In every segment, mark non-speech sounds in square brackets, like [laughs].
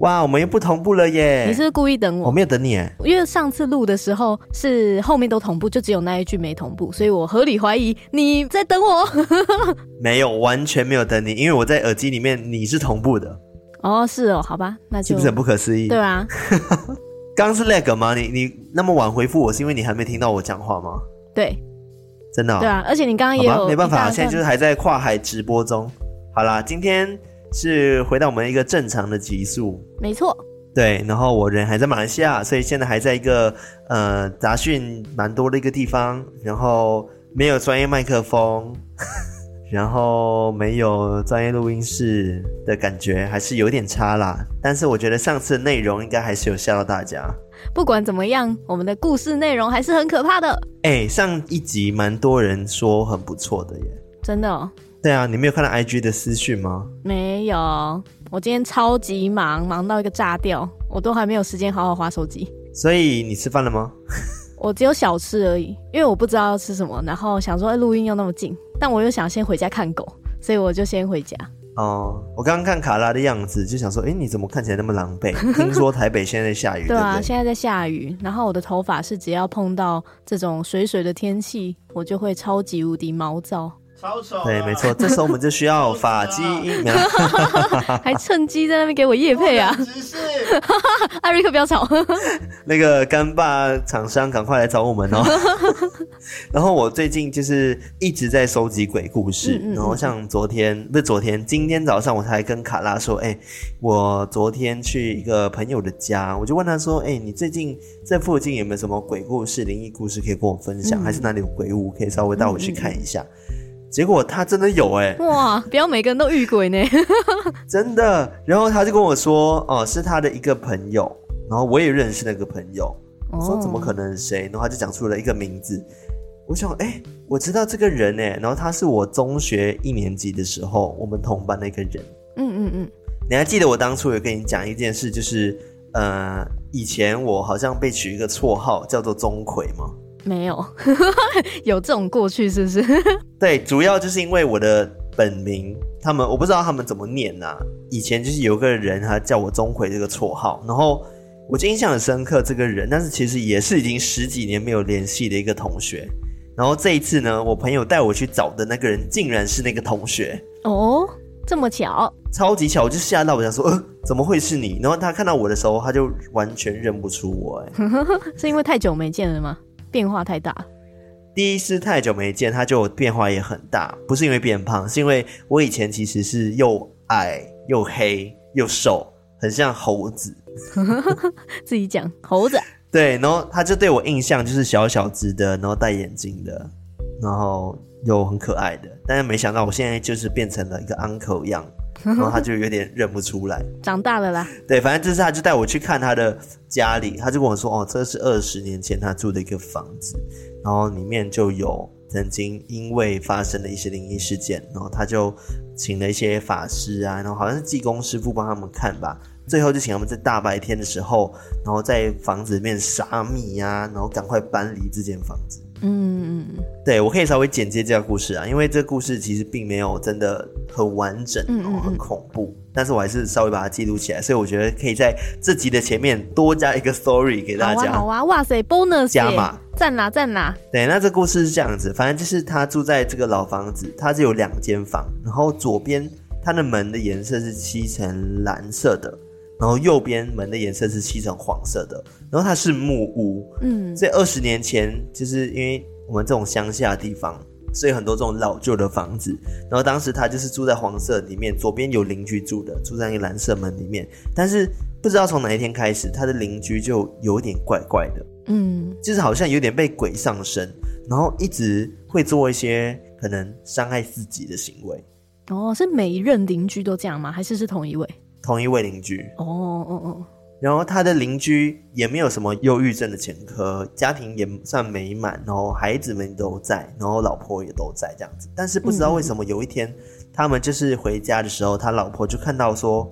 哇，我们又不同步了耶！你是不是故意等我？我没有等你耶，因为上次录的时候是后面都同步，就只有那一句没同步，所以我合理怀疑你在等我。[laughs] 没有，完全没有等你，因为我在耳机里面，你是同步的。哦，是哦，好吧，那就是不是很不可思议？对啊，[laughs] 刚刚是 lag 吗？你你那么晚回复我，是因为你还没听到我讲话吗？对。真的、哦，对啊，而且你刚刚也有，没办法，现在就是还在跨海直播中。好啦，今天是回到我们一个正常的集数，没错。对，然后我人还在马来西亚，所以现在还在一个呃杂讯蛮多的一个地方，然后没有专业麦克风。[laughs] 然后没有专业录音室的感觉，还是有点差啦。但是我觉得上次的内容应该还是有吓到大家。不管怎么样，我们的故事内容还是很可怕的。哎，上一集蛮多人说很不错的耶。真的哦？对啊，你没有看到 IG 的私讯吗？没有，我今天超级忙，忙到一个炸掉，我都还没有时间好好划手机。所以你吃饭了吗？[laughs] 我只有小吃而已，因为我不知道要吃什么，然后想说，哎，录音又那么近，但我又想先回家看狗，所以我就先回家。哦，我刚刚看卡拉的样子，就想说，哎，你怎么看起来那么狼狈？[laughs] 听说台北现在在下雨，对啊，对对，现在在下雨，然后我的头发是只要碰到这种水水的天气，我就会超级无敌毛躁。超丑、啊！对，没错，这时候我们就需要发基因，[laughs] 还趁机在那边给我叶配啊！只是艾瑞克不要吵，[laughs] 那个干爸厂商赶快来找我们哦。[laughs] 然后我最近就是一直在收集鬼故事，嗯嗯嗯，然后像昨天不是昨天，今天早上我才跟卡拉说，哎，我昨天去一个朋友的家，我就问他说，哎，你最近这附近有没有什么鬼故事、灵异故事可以跟我分享？嗯、还是哪里有鬼屋可以稍微带我去看一下？结果他真的有哎、欸！哇，不要每个人都遇鬼呢，[laughs] 真的。然后他就跟我说，哦，是他的一个朋友，然后我也认识那个朋友。我说怎么可能谁？然后他就讲出了一个名字。我想，哎、欸，我知道这个人哎。然后他是我中学一年级的时候我们同班的一个人。嗯嗯嗯。你还记得我当初有跟你讲一件事，就是呃，以前我好像被取一个绰号叫做钟馗吗？没有，[laughs] 有这种过去是不是？[laughs] 对，主要就是因为我的本名，他们我不知道他们怎么念呐、啊。以前就是有个人他叫我钟馗这个绰号，然后我就印象很深刻这个人，但是其实也是已经十几年没有联系的一个同学。然后这一次呢，我朋友带我去找的那个人，竟然是那个同学哦，这么巧，超级巧，我就吓到我想说，呃，怎么会是你？然后他看到我的时候，他就完全认不出我，哎，[laughs] 是因为太久没见了吗？变化太大，第一是太久没见，他就变化也很大，不是因为变胖，是因为我以前其实是又矮又黑又瘦，很像猴子。[laughs] 自己讲猴子，对，然后他就对我印象就是小小只的，然后戴眼镜的，然后又很可爱的，但是没想到我现在就是变成了一个 uncle 样。然后 [laughs] 他就有点认不出来，长大了啦。对，反正这次他就带我去看他的家里，他就跟我说：“哦，这是二十年前他住的一个房子，然后里面就有曾经因为发生了一些灵异事件，然后他就请了一些法师啊，然后好像是济公师傅帮他们看吧，最后就请他们在大白天的时候，然后在房子里面撒米呀，然后赶快搬离这间房子。”嗯，对，我可以稍微简介这个故事啊，因为这个故事其实并没有真的很完整，哦嗯嗯，很恐怖，但是我还是稍微把它记录起来，所以我觉得可以在这集的前面多加一个 story 给大家。好啊，好啊，哇塞，bonus 加码，赞啦赞啦。对，那这故事是这样子，反正就是他住在这个老房子，他是有两间房，然后左边他的门的颜色是漆成蓝色的。然后右边门的颜色是漆成黄色的，然后它是木屋，嗯，所以二十年前就是因为我们这种乡下的地方，所以很多这种老旧的房子，然后当时他就是住在黄色里面，左边有邻居住的，住在一个蓝色门里面，但是不知道从哪一天开始，他的邻居就有点怪怪的，嗯，就是好像有点被鬼上身，然后一直会做一些可能伤害自己的行为。哦，是每一任邻居都这样吗？还是是同一位？同一位邻居哦哦哦，然后他的邻居也没有什么忧郁症的前科，家庭也算美满，然后孩子们都在，然后老婆也都在这样子。但是不知道为什么有一天，他们就是回家的时候，他老婆就看到说，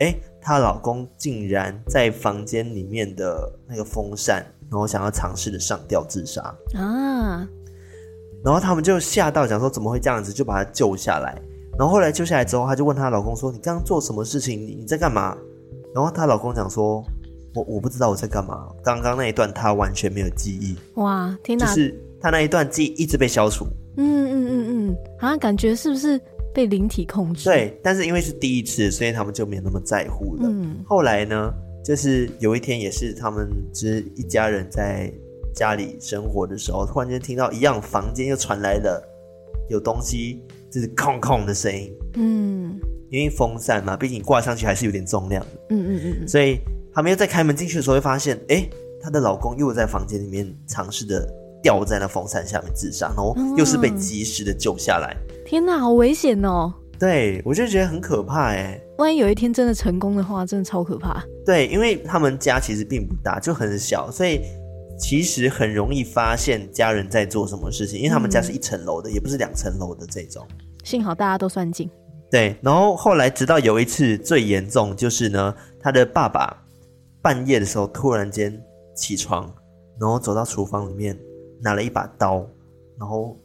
诶，她老公竟然在房间里面的那个风扇，然后想要尝试的上吊自杀啊。然后他们就吓到，讲说怎么会这样子，就把他救下来。然后后来救下来之后，他就问她老公说：“你刚刚做什么事情？你你在干嘛？”然后她老公讲说：“我我不知道我在干嘛。刚刚那一段她完全没有记忆。”哇，天哪！就是她那一段记忆一直被消除。嗯嗯嗯嗯，好像感觉是不是被灵体控制？对，但是因为是第一次，所以他们就没有那么在乎了。嗯。后来呢，就是有一天也是他们就是一家人在家里生活的时候，突然间听到一样房间又传来了有东西就是空空的声音。嗯。因为风扇嘛，毕竟挂上去还是有点重量的。嗯嗯嗯，所以他们又在开门进去的时候，会发现，哎、欸，她的老公又在房间里面尝试的吊在那风扇下面自杀，然后又是被及时的救下来。嗯、天哪，好危险哦！对，我就觉得很可怕哎。万一有一天真的成功的话，真的超可怕。对，因为他们家其实并不大，就很小，所以其实很容易发现家人在做什么事情。因为他们家是一层楼的，嗯、也不是两层楼的这种。幸好大家都算近。对，然后后来直到有一次最严重，就是呢，他的爸爸半夜的时候突然间起床，然后走到厨房里面拿了一把刀，然后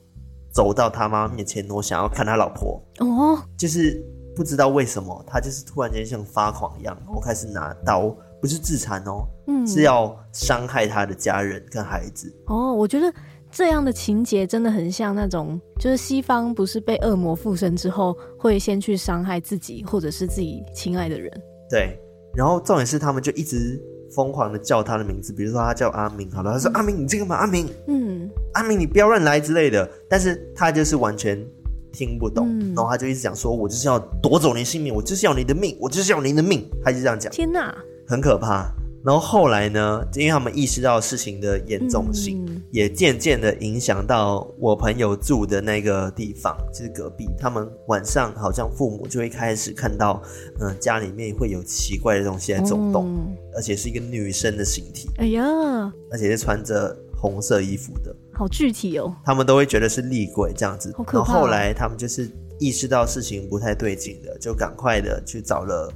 走到他妈面前，我想要看他老婆。哦，就是不知道为什么，他就是突然间像发狂一样，然后开始拿刀，不是自残哦，嗯，是要伤害他的家人跟孩子。哦，我觉得。这样的情节真的很像那种，就是西方不是被恶魔附身之后，会先去伤害自己或者是自己亲爱的人。对，然后重点是他们就一直疯狂的叫他的名字，比如说他叫阿明，好了，他说、嗯、阿明，你这个嘛，阿明，嗯，阿明你不要乱来之类的，但是他就是完全听不懂，嗯、然后他就一直讲说，我就是要夺走你性命，我就是要你的命，我就是要你的命，他就这样讲。天哪，很可怕。然后后来呢，因为他们意识到事情的严重性，嗯、也渐渐的影响到我朋友住的那个地方，就是隔壁。他们晚上好像父母就会开始看到，嗯、呃，家里面会有奇怪的东西在走动，嗯、而且是一个女生的形体。哎呀，而且是穿着红色衣服的，好具体哦。他们都会觉得是厉鬼这样子。然后后来他们就是意识到事情不太对劲的，就赶快的去找了。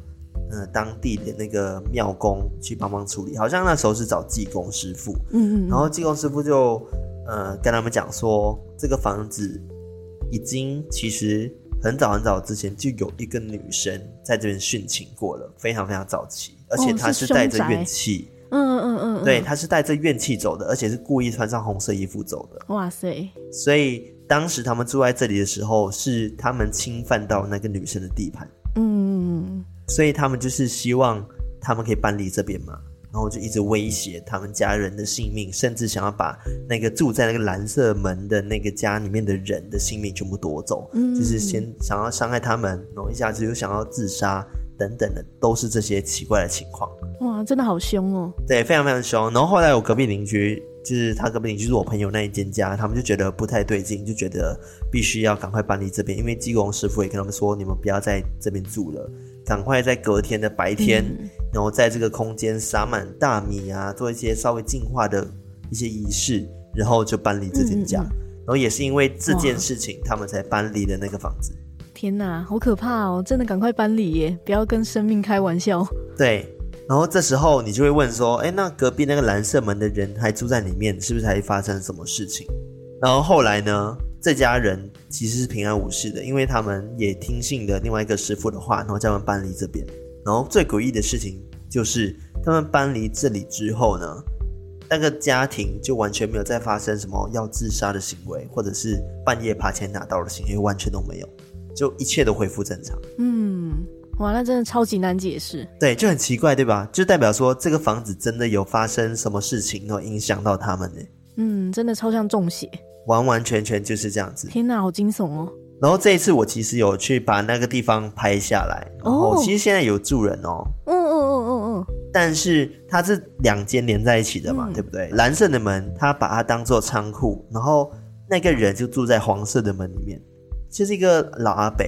呃，当地的那个庙公去帮忙处理，好像那时候是找技工师傅，嗯嗯，然后技工师傅就呃跟他们讲说，这个房子已经其实很早很早之前就有一个女生在这边殉情过了，非常非常早期，而且她是带着怨气，嗯嗯嗯，对，她是带着怨气走的，而且是故意穿上红色衣服走的，哇塞！所以当时他们住在这里的时候，是他们侵犯到那个女生的地盘，嗯。所以他们就是希望他们可以搬离这边嘛，然后就一直威胁他们家人的性命，甚至想要把那个住在那个蓝色门的那个家里面的人的性命全部夺走，嗯，就是先想要伤害他们，然后一下子又想要自杀等等的，都是这些奇怪的情况。哇，真的好凶哦！对，非常非常凶。然后后来我隔壁邻居，就是他隔壁邻居是我朋友那一间家，他们就觉得不太对劲，就觉得必须要赶快搬离这边，因为济公师傅也跟他们说，你们不要在这边住了。赶快在隔天的白天，嗯、然后在这个空间撒满大米啊，做一些稍微净化的一些仪式，然后就搬离这间家。然后也是因为这件事情，他们才搬离了那个房子。天哪，好可怕哦！真的赶快搬离耶，不要跟生命开玩笑。对，然后这时候你就会问说，哎，那隔壁那个蓝色门的人还住在里面，是不是还发生什么事情？然后后来呢？这家人其实是平安无事的，因为他们也听信了另外一个师傅的话，然后叫他们搬离这边。然后最诡异的事情就是，他们搬离这里之后呢，那个家庭就完全没有再发生什么要自杀的行为，或者是半夜爬起来拿刀的行为，完全都没有，就一切都恢复正常。嗯，哇，那真的超级难解释。对，就很奇怪，对吧？就代表说这个房子真的有发生什么事情，然后影响到他们呢？嗯，真的超像中邪。完完全全就是这样子。天哪，好惊悚哦！然后这一次我其实有去把那个地方拍下来，然后其实现在有住人哦。嗯嗯嗯嗯嗯。但是它是两间连在一起的嘛，嗯、对不对？蓝色的门，他把它当做仓库，然后那个人就住在黄色的门里面，就是一个老阿伯。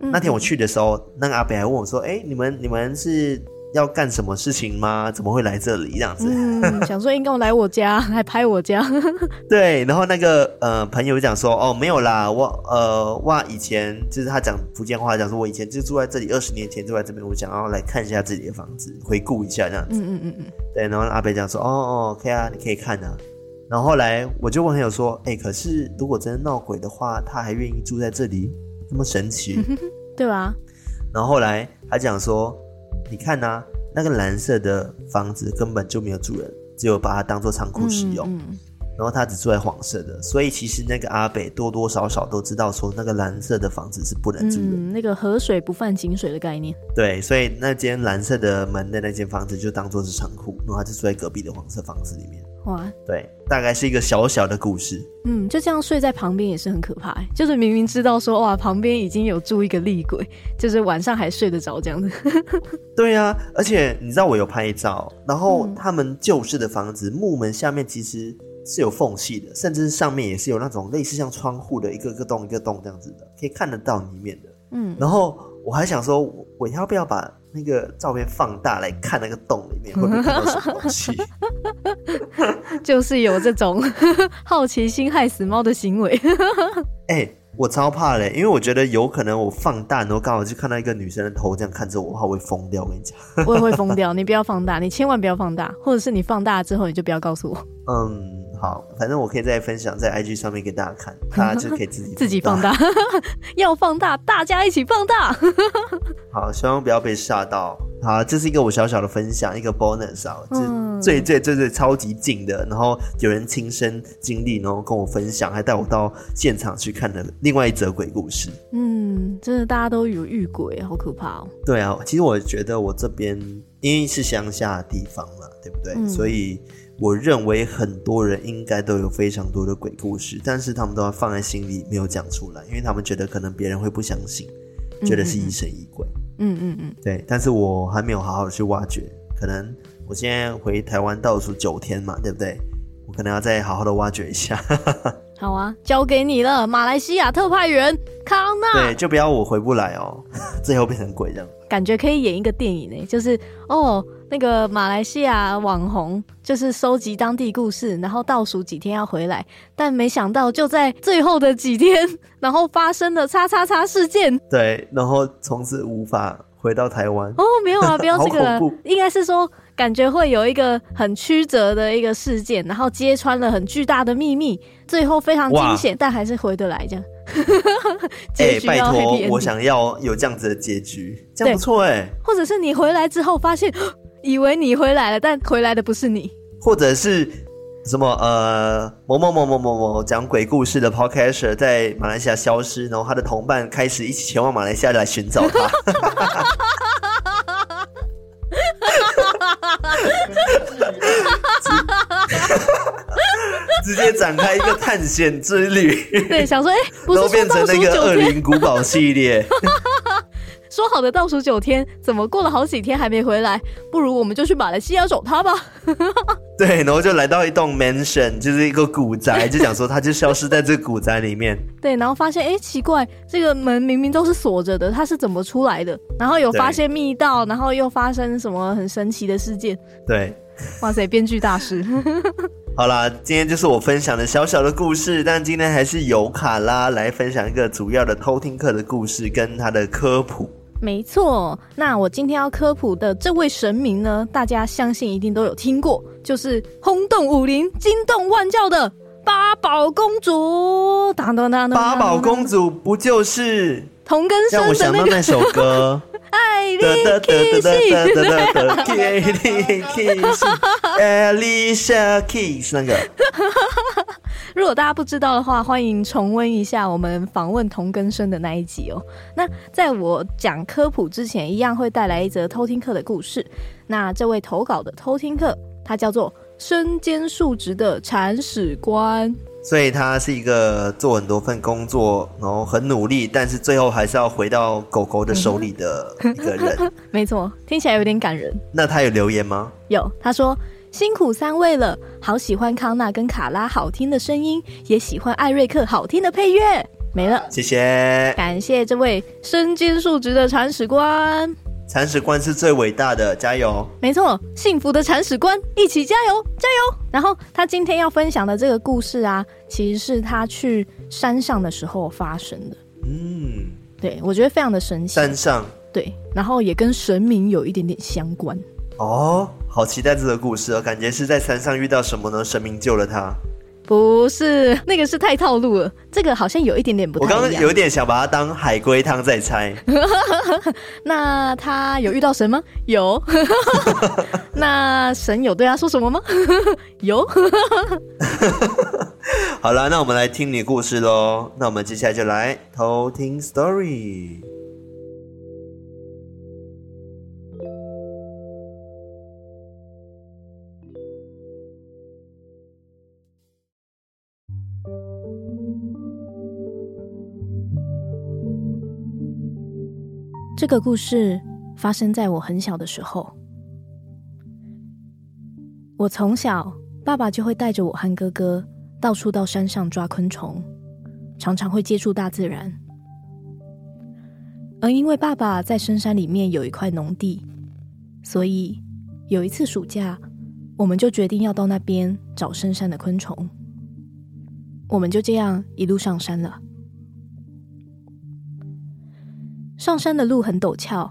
嗯、那天我去的时候，那个阿北还问我说：“哎，你们你们是要干什么事情吗？怎么会来这里这样子？嗯，[laughs] 想说应该来我家，还拍我家。[laughs] 对，然后那个呃朋友讲说，哦，没有啦，我呃哇以前就是他讲福建话，讲说我以前就住在这里，二十年前住在这边，我想要来看一下自己的房子，回顾一下这样子。嗯嗯嗯嗯。对，然后阿北讲说，哦哦，OK 啊，你可以看啊。然后后来我就问朋友说，哎，可是如果真的闹鬼的话，他还愿意住在这里，那么神奇，[laughs] 对吧？然后后来他讲说。你看呐、啊，那个蓝色的房子根本就没有住人，只有把它当做仓库使用。嗯嗯、然后他只住在黄色的，所以其实那个阿北多多少少都知道说那个蓝色的房子是不能住的。嗯，那个河水不犯井水的概念。对，所以那间蓝色的门的那间房子就当做是仓库，然后他就住在隔壁的黄色房子里面。哇，对，大概是一个小小的故事。嗯，就这样睡在旁边也是很可怕，就是明明知道说哇，旁边已经有住一个厉鬼，就是晚上还睡得着这样子。[laughs] 对啊，而且你知道我有拍照，然后他们旧式的房子、嗯、木门下面其实是有缝隙的，甚至是上面也是有那种类似像窗户的一个个洞一个洞这样子的，可以看得到里面的。嗯，然后我还想说，我要不要把那个照片放大来看那个洞里面 [laughs] 会不会看到什么东西？[laughs] 就是有这种好奇心害死猫的行为。[laughs] 哎、欸，我超怕嘞，因为我觉得有可能我放大，然后刚好就看到一个女生的头这样看着我，我会疯掉。我跟你讲，我也会疯掉。你不要放大，你千万不要放大，或者是你放大之后你就不要告诉我。嗯。好，反正我可以再分享在 IG 上面给大家看，[laughs] 大家就可以自己自己放大，[laughs] 要放大，大家一起放大。[laughs] 好，希望不要被吓到。好，这是一个我小小的分享，一个 bonus 啊，嗯、最最最最超级近的，然后有人亲身经历，然后跟我分享，还带我到现场去看的另外一则鬼故事。嗯，真的大家都有遇鬼，好可怕哦。对啊，其实我觉得我这边因为是乡下的地方嘛，对不对？嗯、所以。我认为很多人应该都有非常多的鬼故事，但是他们都要放在心里，没有讲出来，因为他们觉得可能别人会不相信，觉得是疑神疑鬼。嗯嗯嗯，对。但是我还没有好好的去挖掘，可能我现在回台湾倒数九天嘛，对不对？我可能要再好好的挖掘一下。[laughs] 好啊，交给你了，马来西亚特派员康纳。对，就不要我回不来哦，[laughs] 最后变成鬼这样。感觉可以演一个电影呢，就是哦。那个马来西亚网红就是收集当地故事，然后倒数几天要回来，但没想到就在最后的几天，然后发生了叉叉叉事件。对，然后从此无法回到台湾。哦，没有啊，[laughs] 不要这个了，应该是说感觉会有一个很曲折的一个事件，然后揭穿了很巨大的秘密，最后非常惊险，但还是回得来这样。[laughs] 哎、欸，拜托，我想要有这样子的结局，这样不错哎、欸。或者是你回来之后发现。[gasps] 以为你回来了，但回来的不是你，或者是什么呃某某某某某某讲鬼故事的 podcaster 在马来西亚消失，然后他的同伴开始一起前往马来西亚来寻找他，[laughs] 直接展开一个探险之旅。对，想说哎，欸、不是都变成那个恶灵古堡系列。说好的倒数九天，怎么过了好几天还没回来？不如我们就去马来西亚找他吧。[laughs] 对，然后就来到一栋 mansion，就是一个古宅，就想说他就消失在这个古宅里面。[laughs] 对，然后发现哎，奇怪，这个门明明都是锁着的，他是怎么出来的？然后有发现密道，然后又发生什么很神奇的事件？对，哇塞，编剧大师。[laughs] 好啦，今天就是我分享的小小的故事，但今天还是由卡拉来分享一个主要的偷听课的故事跟他的科普。没错，那我今天要科普的这位神明呢，大家相信一定都有听过，就是轰动武林、惊动万教的八宝公主。当当当当，八宝公主不就是同根生的、那个？那首歌。爱丽 kiss，Alicia Keys 那个。如果大家不知道的话，欢迎重温一下我们访问同根生的那一集哦。那在我讲科普之前，一样会带来一则偷听课的故事。那这位投稿的偷听课，他叫做身兼数职的铲屎官。所以他是一个做很多份工作，然后很努力，但是最后还是要回到狗狗的手里的一个人。[laughs] 没错，听起来有点感人。那他有留言吗？有，他说辛苦三位了，好喜欢康纳跟卡拉好听的声音，也喜欢艾瑞克好听的配乐。没了，谢谢，感谢这位身兼数职的铲屎官。铲屎官是最伟大的，加油！没错，幸福的铲屎官，一起加油，加油！然后他今天要分享的这个故事啊，其实是他去山上的时候发生的。嗯，对，我觉得非常的神奇。山上，对，然后也跟神明有一点点相关。哦，好期待这个故事哦，感觉是在山上遇到什么呢？神明救了他。不是，那个是太套路了。这个好像有一点点不太一样。我刚刚有点想把它当海龟汤在猜。[laughs] 那他有遇到神吗？有。[laughs] 那神有对他说什么吗？[laughs] 有。好了，那我们来听你故事喽。那我们接下来就来偷听 story。这个故事发生在我很小的时候。我从小，爸爸就会带着我和哥哥到处到山上抓昆虫，常常会接触大自然。而因为爸爸在深山里面有一块农地，所以有一次暑假，我们就决定要到那边找深山的昆虫。我们就这样一路上山了。上山的路很陡峭，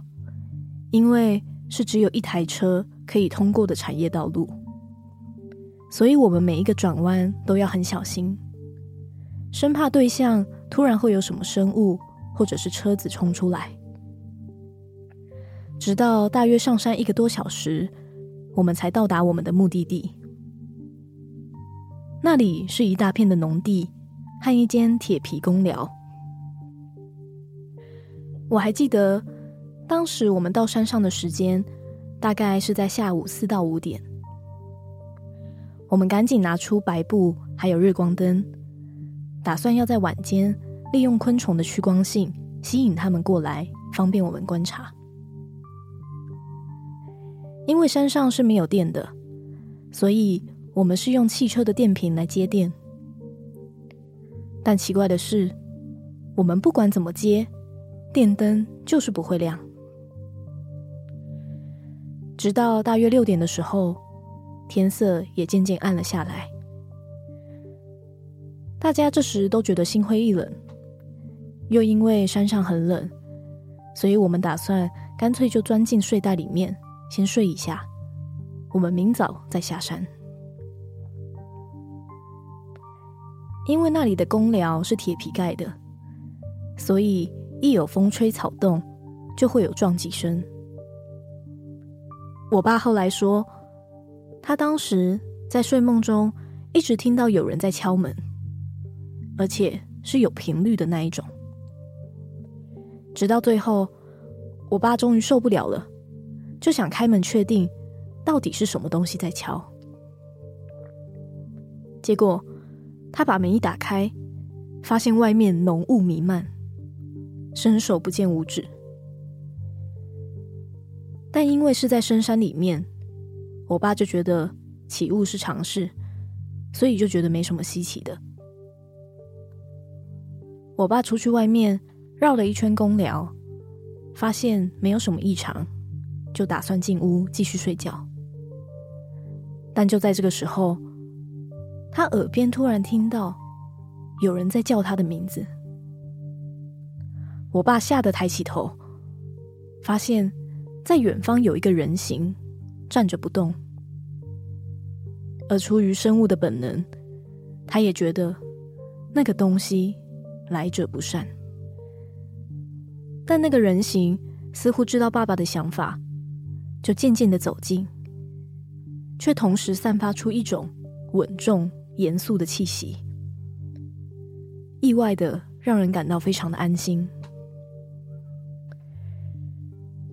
因为是只有一台车可以通过的产业道路，所以我们每一个转弯都要很小心，生怕对向突然会有什么生物或者是车子冲出来。直到大约上山一个多小时，我们才到达我们的目的地。那里是一大片的农地和一间铁皮工寮。我还记得，当时我们到山上的时间大概是在下午四到五点。我们赶紧拿出白布还有日光灯，打算要在晚间利用昆虫的趋光性吸引它们过来，方便我们观察。因为山上是没有电的，所以我们是用汽车的电瓶来接电。但奇怪的是，我们不管怎么接。电灯就是不会亮，直到大约六点的时候，天色也渐渐暗了下来。大家这时都觉得心灰意冷，又因为山上很冷，所以我们打算干脆就钻进睡袋里面先睡一下，我们明早再下山。因为那里的公寮是铁皮盖的，所以。一有风吹草动，就会有撞击声。我爸后来说，他当时在睡梦中一直听到有人在敲门，而且是有频率的那一种。直到最后，我爸终于受不了了，就想开门确定到底是什么东西在敲。结果他把门一打开，发现外面浓雾弥漫。伸手不见五指，但因为是在深山里面，我爸就觉得起雾是常事，所以就觉得没什么稀奇的。我爸出去外面绕了一圈公寮，发现没有什么异常，就打算进屋继续睡觉。但就在这个时候，他耳边突然听到有人在叫他的名字。我爸吓得抬起头，发现在远方有一个人形站着不动，而出于生物的本能，他也觉得那个东西来者不善。但那个人形似乎知道爸爸的想法，就渐渐的走近，却同时散发出一种稳重严肃的气息，意外的让人感到非常的安心。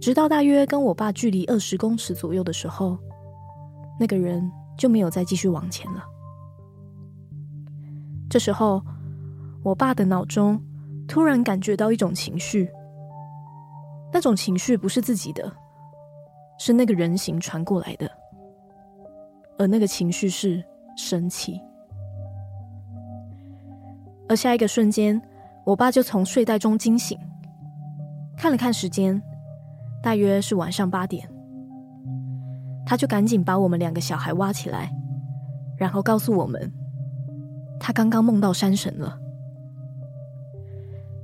直到大约跟我爸距离二十公尺左右的时候，那个人就没有再继续往前了。这时候，我爸的脑中突然感觉到一种情绪，那种情绪不是自己的，是那个人形传过来的，而那个情绪是生气。而下一个瞬间，我爸就从睡袋中惊醒，看了看时间。大约是晚上八点，他就赶紧把我们两个小孩挖起来，然后告诉我们，他刚刚梦到山神了。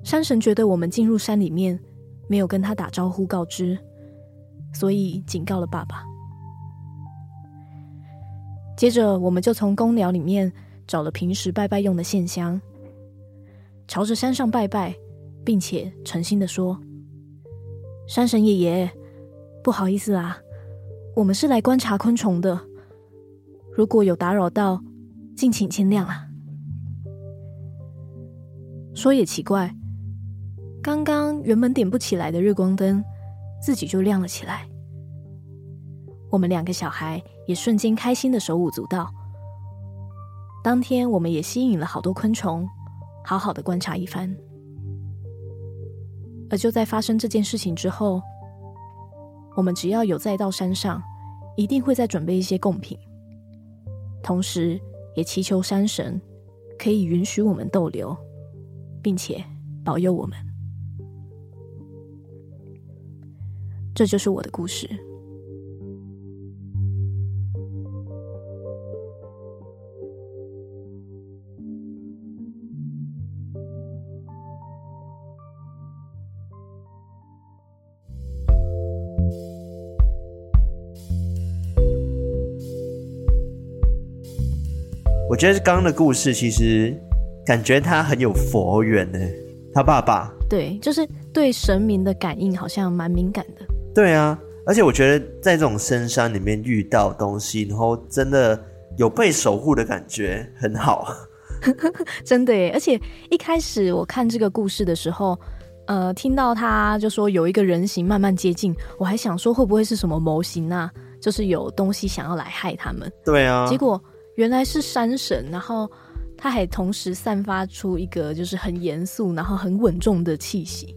山神觉得我们进入山里面没有跟他打招呼告知，所以警告了爸爸。接着，我们就从公寮里面找了平时拜拜用的线香，朝着山上拜拜，并且诚心的说：“山神爷爷，不好意思啊，我们是来观察昆虫的，如果有打扰到，敬请见谅啊。”说也奇怪，刚刚原本点不起来的日光灯，自己就亮了起来。我们两个小孩也瞬间开心的手舞足蹈。当天，我们也吸引了好多昆虫，好好的观察一番。而就在发生这件事情之后，我们只要有再到山上，一定会再准备一些贡品，同时也祈求山神可以允许我们逗留，并且保佑我们。这就是我的故事。觉得刚刚的故事其实感觉他很有佛缘呢。他爸爸对，就是对神明的感应好像蛮敏感的。对啊，而且我觉得在这种深山里面遇到东西，然后真的有被守护的感觉，很好。[laughs] 真的耶！而且一开始我看这个故事的时候，呃，听到他就说有一个人形慢慢接近，我还想说会不会是什么模型啊？就是有东西想要来害他们。对啊，结果。原来是山神，然后他还同时散发出一个就是很严肃，然后很稳重的气息，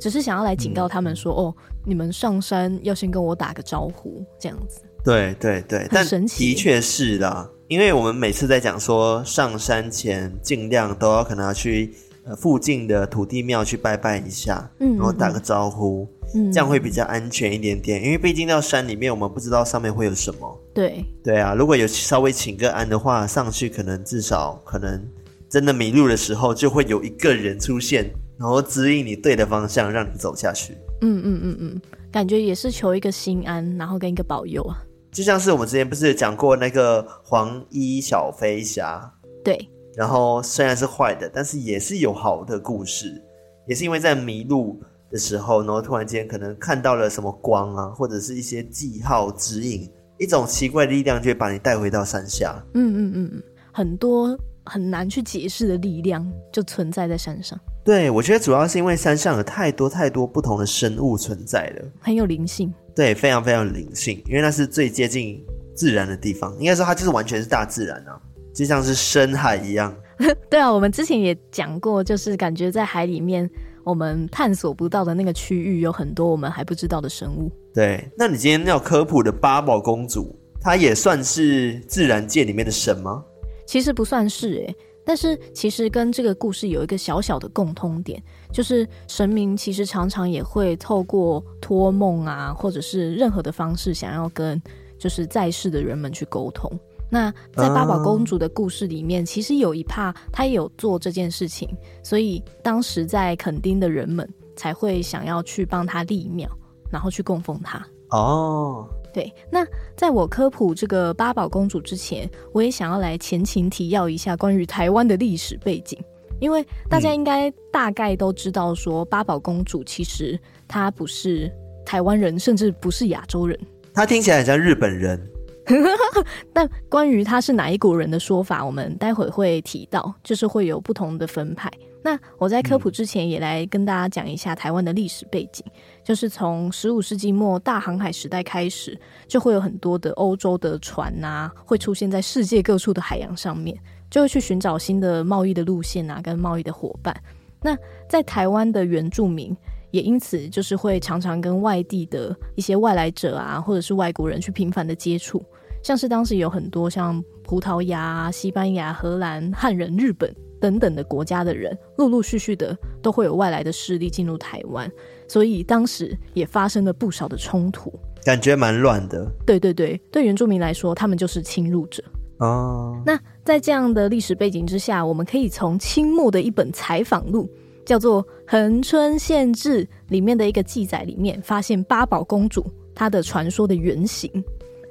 只是想要来警告他们说：“嗯、哦，你们上山要先跟我打个招呼，这样子。”对对对，很神奇，但的确是的，因为我们每次在讲说上山前尽量都要可能要去呃附近的土地庙去拜拜一下，嗯，然后打个招呼。这样会比较安全一点点，因为毕竟到山里面，我们不知道上面会有什么。对对啊，如果有稍微请个安的话，上去可能至少可能真的迷路的时候，就会有一个人出现，然后指引你对的方向，让你走下去。嗯嗯嗯嗯，感觉也是求一个心安，然后跟一个保佑啊。就像是我们之前不是讲过那个黄衣小飞侠？对。然后虽然是坏的，但是也是有好的故事，也是因为在迷路。的时候，然后突然间可能看到了什么光啊，或者是一些记号指引，一种奇怪的力量就会把你带回到山下。嗯嗯嗯嗯，很多很难去解释的力量就存在在山上。对，我觉得主要是因为山上有太多太多不同的生物存在了，很有灵性。对，非常非常灵性，因为那是最接近自然的地方。应该说它就是完全是大自然啊，就像是深海一样。[laughs] 对啊，我们之前也讲过，就是感觉在海里面。我们探索不到的那个区域，有很多我们还不知道的生物。对，那你今天要科普的八宝公主，她也算是自然界里面的神吗？其实不算是诶，但是其实跟这个故事有一个小小的共通点，就是神明其实常常也会透过托梦啊，或者是任何的方式，想要跟就是在世的人们去沟通。那在八宝公主的故事里面其实有一怕她也有做这件事情，所以当时在垦丁的人们才会想要去帮她立庙，然后去供奉她。哦，oh. 对。那在我科普这个八宝公主之前，我也想要来前情提要一下关于台湾的历史背景，因为大家应该大概都知道，说八宝公主其实她不是台湾人，甚至不是亚洲人，她听起来很像日本人。[laughs] 但关于他是哪一国人的说法，我们待会会提到，就是会有不同的分派。那我在科普之前也来跟大家讲一下台湾的历史背景，就是从十五世纪末大航海时代开始，就会有很多的欧洲的船啊，会出现在世界各处的海洋上面，就会去寻找新的贸易的路线啊，跟贸易的伙伴。那在台湾的原住民。也因此，就是会常常跟外地的一些外来者啊，或者是外国人去频繁的接触，像是当时有很多像葡萄牙、西班牙、荷兰、汉人、日本等等的国家的人，陆陆续续的都会有外来的势力进入台湾，所以当时也发生了不少的冲突，感觉蛮乱的。对对对，对原住民来说，他们就是侵入者。哦，那在这样的历史背景之下，我们可以从清末的一本采访录，叫做《恒春县志》里面的一个记载里面，发现八宝公主她的传说的原型。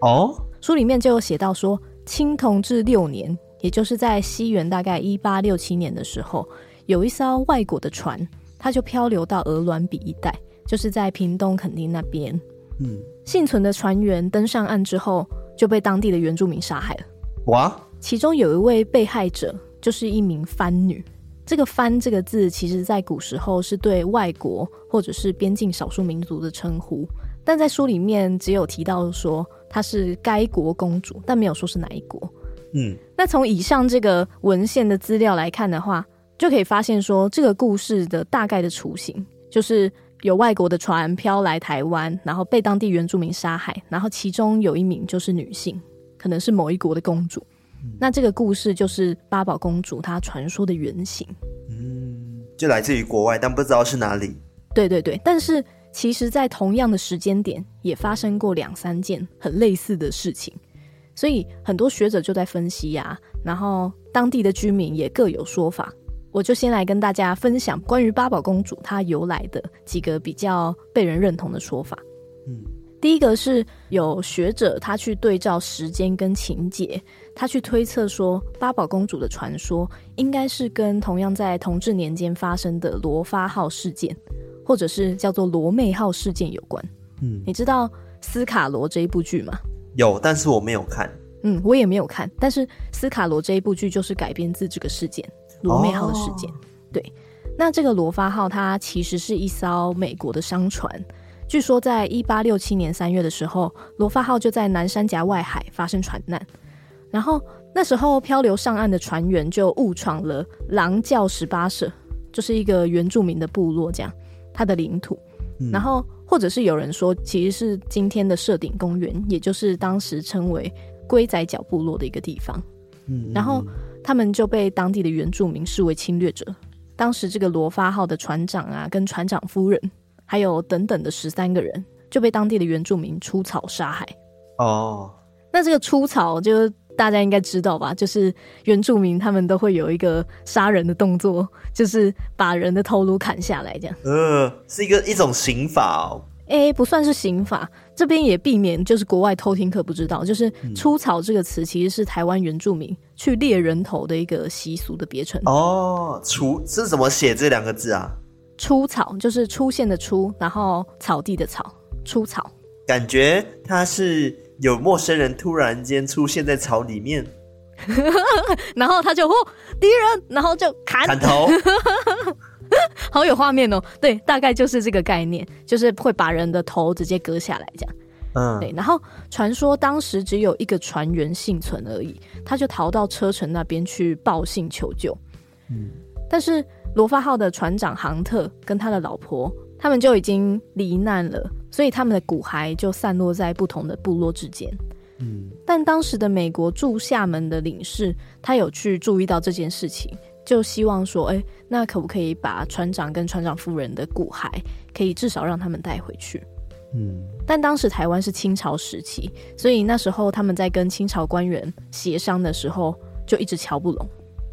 哦，书里面就有写到说，清同治六年，也就是在西元大概一八六七年的时候，有一艘外国的船，它就漂流到鹅銮鼻一带，就是在屏东垦丁那边。嗯，幸存的船员登上岸之后，就被当地的原住民杀害了。哇，其中有一位被害者，就是一名番女。这个“番”这个字，其实在古时候是对外国或者是边境少数民族的称呼，但在书里面只有提到说她是该国公主，但没有说是哪一国。嗯，那从以上这个文献的资料来看的话，就可以发现说，这个故事的大概的雏形就是有外国的船漂来台湾，然后被当地原住民杀害，然后其中有一名就是女性，可能是某一国的公主。那这个故事就是八宝公主她传说的原型，嗯，就来自于国外，但不知道是哪里。对对对，但是其实，在同样的时间点，也发生过两三件很类似的事情，所以很多学者就在分析呀、啊，然后当地的居民也各有说法。我就先来跟大家分享关于八宝公主她由来的几个比较被人认同的说法。嗯。第一个是有学者他去对照时间跟情节，他去推测说八宝公主的传说应该是跟同样在同治年间发生的罗发号事件，或者是叫做罗妹号事件有关。嗯，你知道斯卡罗这一部剧吗？有，但是我没有看。嗯，我也没有看，但是斯卡罗这一部剧就是改编自这个事件——罗美号的事件。哦。对，那这个罗发号它其实是一艘美国的商船。据说，在一八六七年三月的时候，罗发号就在南山峡外海发生船难，然后那时候漂流上岸的船员就误闯了狼叫十八社，就是一个原住民的部落，这样他的领土。嗯、然后，或者是有人说，其实是今天的社顶公园，也就是当时称为龟仔角部落的一个地方。嗯，然后他们就被当地的原住民视为侵略者。当时这个罗发号的船长啊，跟船长夫人。还有等等的十三个人就被当地的原住民出草杀害。哦，那这个出草就大家应该知道吧？就是原住民他们都会有一个杀人的动作，就是把人的头颅砍下来，这样。呃，是一个一种刑法哦。哎，不算是刑法，这边也避免就是国外偷听客不知道，就是出草这个词其实是台湾原住民去猎人头的一个习俗的别称。哦，出是怎么写这两个字啊？出草就是出现的出，然后草地的草，出草。感觉他是有陌生人突然间出现在草里面，[laughs] 然后他就哦敌人，然后就砍砍头，[laughs] 好有画面哦。对，大概就是这个概念，就是会把人的头直接割下来这样。嗯，对。然后传说当时只有一个船员幸存而已，他就逃到车城那边去报信求救。嗯，但是。罗发号的船长杭特跟他的老婆，他们就已经罹难了，所以他们的骨骸就散落在不同的部落之间。嗯，但当时的美国驻厦门的领事，他有去注意到这件事情，就希望说，哎、欸，那可不可以把船长跟船长夫人的骨骸，可以至少让他们带回去？嗯，但当时台湾是清朝时期，所以那时候他们在跟清朝官员协商的时候，就一直瞧不拢。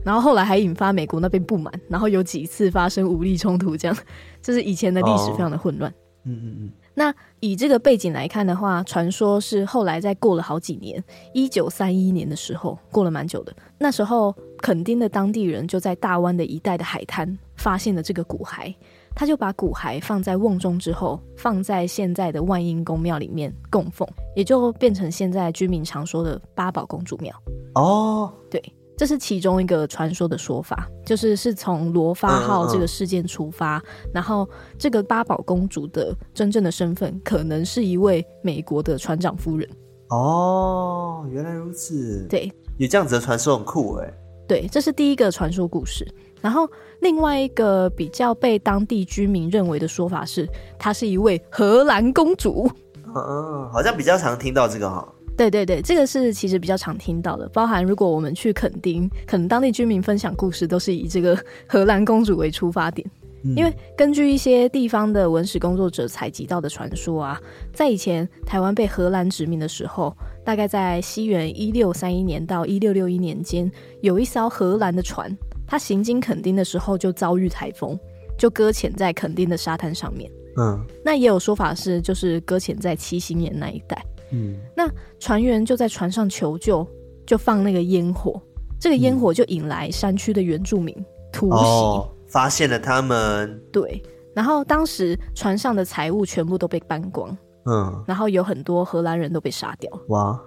然后后来还引发美国那边不满，然后有几次发生武力冲突，这样，就是以前的历史非常的混乱。哦。嗯嗯嗯。那以这个背景来看的话，传说是后来在过了好几年，一九三一年的时候，过了蛮久的。那时候垦丁的当地人就在大湾的一带的海滩发现了这个骨骸，他就把骨骸放在瓮中之后，放在现在的万英宫庙里面供奉，也就变成现在居民常说的八宝公主庙。哦，对。这是其中一个传说的说法，就是是从罗发号这个事件出发，嗯嗯，然后这个八宝公主的真正的身份可能是一位美国的船长夫人。哦，原来如此。对，有这样子的传说很酷哎。对，这是第一个传说故事。然后另外一个比较被当地居民认为的说法是，她是一位荷兰公主。嗯嗯，好像比较常听到这个哈。对对对，这个是其实比较常听到的，包含如果我们去垦丁，可能当地居民分享故事都是以这个荷兰公主为出发点。嗯、因为根据一些地方的文史工作者采集到的传说啊，在以前台湾被荷兰殖民的时候，大概在西元一六三一年到一六六一年间，有一艘荷兰的船，它行经垦丁的时候就遭遇台风，就搁浅在垦丁的沙滩上面。嗯，那也有说法是，就是搁浅在七星岩那一带。嗯，那船员就在船上求救，就放那个烟火，这个烟火就引来山区的原住民突袭。哦发现了他们，对，然后当时船上的财物全部都被搬光，嗯，然后有很多荷兰人都被杀掉。哇，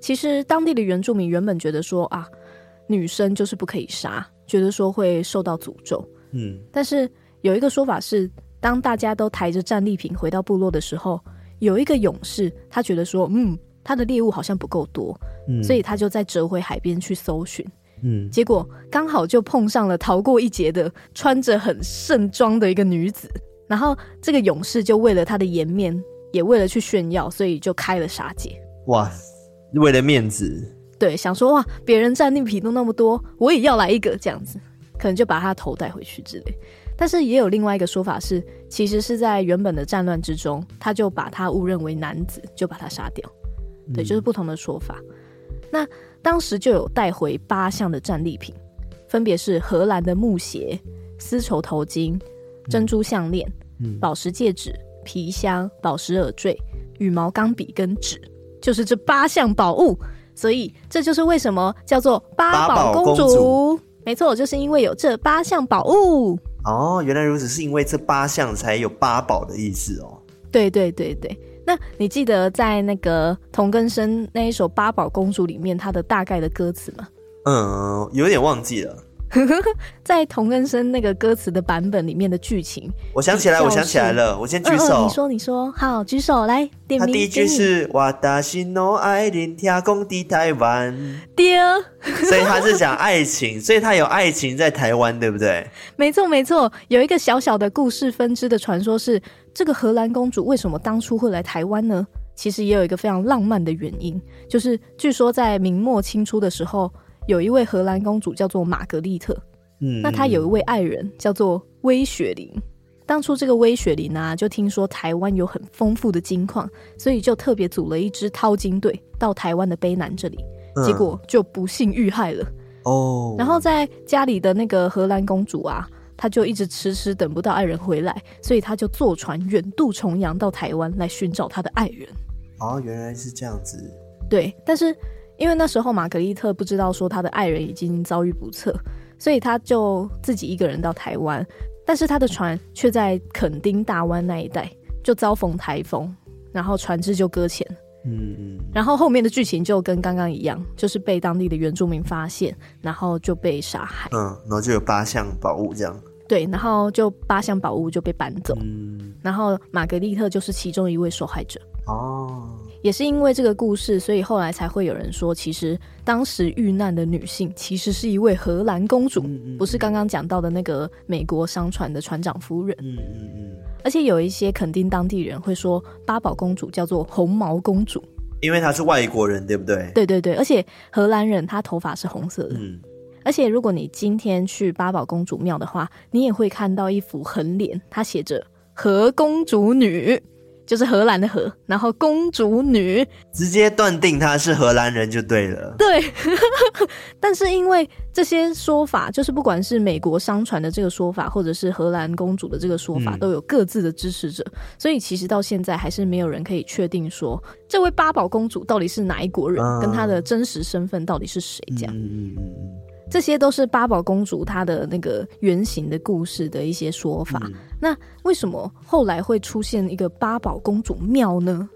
其实当地的原住民原本觉得说啊，女生就是不可以杀，觉得说会受到诅咒，嗯，但是有一个说法是，当大家都抬着战利品回到部落的时候，有一个勇士他觉得说，嗯，他的猎物好像不够多，嗯，所以他就再折回海边去搜寻。嗯，结果刚好就碰上了逃过一劫的穿着很盛装的一个女子，然后这个勇士就为了他的颜面，也为了去炫耀，所以就开了杀戒。哇，为了面子，对，想说哇，别人战利品都那么多，我也要来一个这样子，可能就把他头带回去之类。但是也有另外一个说法是，其实是在原本的战乱之中，他就把他误认为男子，就把他杀掉。对，就是不同的说法。嗯、那。当时就有带回八项的战利品，分别是荷兰的木鞋、丝绸头巾、珍珠项链、宝、嗯、石戒指、皮箱、宝石耳坠、羽毛钢笔跟纸，就是这八项宝物。所以这就是为什么叫做八宝公主。公主没错，就是因为有这八项宝物。哦，原来如此，是因为这八项才有八宝的意思哦。对对对对。那你记得在那个童根生那一首《八宝公主》里面，它的大概的歌词吗？嗯，有点忘记了。[laughs] 在同根生那个歌词的版本里面的剧情，我想起来，我想起来了，我先举手。嗯嗯、你说，你说，好，举手来点名。他第一句是“哇达西诺爱琳天公地台湾”，对，所以他是讲爱情，所以他有爱情在台湾，对不对？没错，没错。有一个小小的故事分支的传说是，这个荷兰公主为什么当初会来台湾呢？其实也有一个非常浪漫的原因，就是据说在明末清初的时候。有一位荷兰公主叫做玛格丽特，嗯，那她有一位爱人叫做威雪琳。当初这个威雪琳啊，就听说台湾有很丰富的金矿，所以就特别组了一支淘金队到台湾的卑南这里，结果就不幸遇害了。哦，然后在家里的那个荷兰公主啊，她就一直迟迟等不到爱人回来，所以她就坐船远渡重洋到台湾来寻找她的爱人。哦，原来是这样子。对，但是。因为那时候玛格丽特不知道说她的爱人已经遭遇不测，所以她就自己一个人到台湾，但是她的船却在垦丁大湾那一带就遭逢台风，然后船只就搁浅。嗯嗯。然后后面的剧情就跟刚刚一样，就是被当地的原住民发现，然后就被杀害。嗯，然后就有八项宝物这样。对，然后就八项宝物就被搬走。嗯。然后玛格丽特就是其中一位受害者。哦。也是因为这个故事，所以后来才会有人说，其实当时遇难的女性其实是一位荷兰公主，不是刚刚讲到的那个美国商船的船长夫人。嗯嗯嗯、而且有一些肯定当地人会说，八宝公主叫做红毛公主，因为她是外国人，对不对？对对对，而且荷兰人她头发是红色的。嗯、而且如果你今天去八宝公主庙的话，你也会看到一幅横脸，它写着“荷公主女”。就是荷兰的荷，然后公主女，直接断定她是荷兰人就对了。对，[laughs] 但是因为这些说法，就是不管是美国商船的这个说法，或者是荷兰公主的这个说法，嗯、都有各自的支持者，所以其实到现在还是没有人可以确定说这位八宝公主到底是哪一国人，啊、跟她的真实身份到底是谁这样。这些都是八宝公主她的那个原型的故事的一些说法。嗯、那为什么后来会出现一个八宝公主庙呢？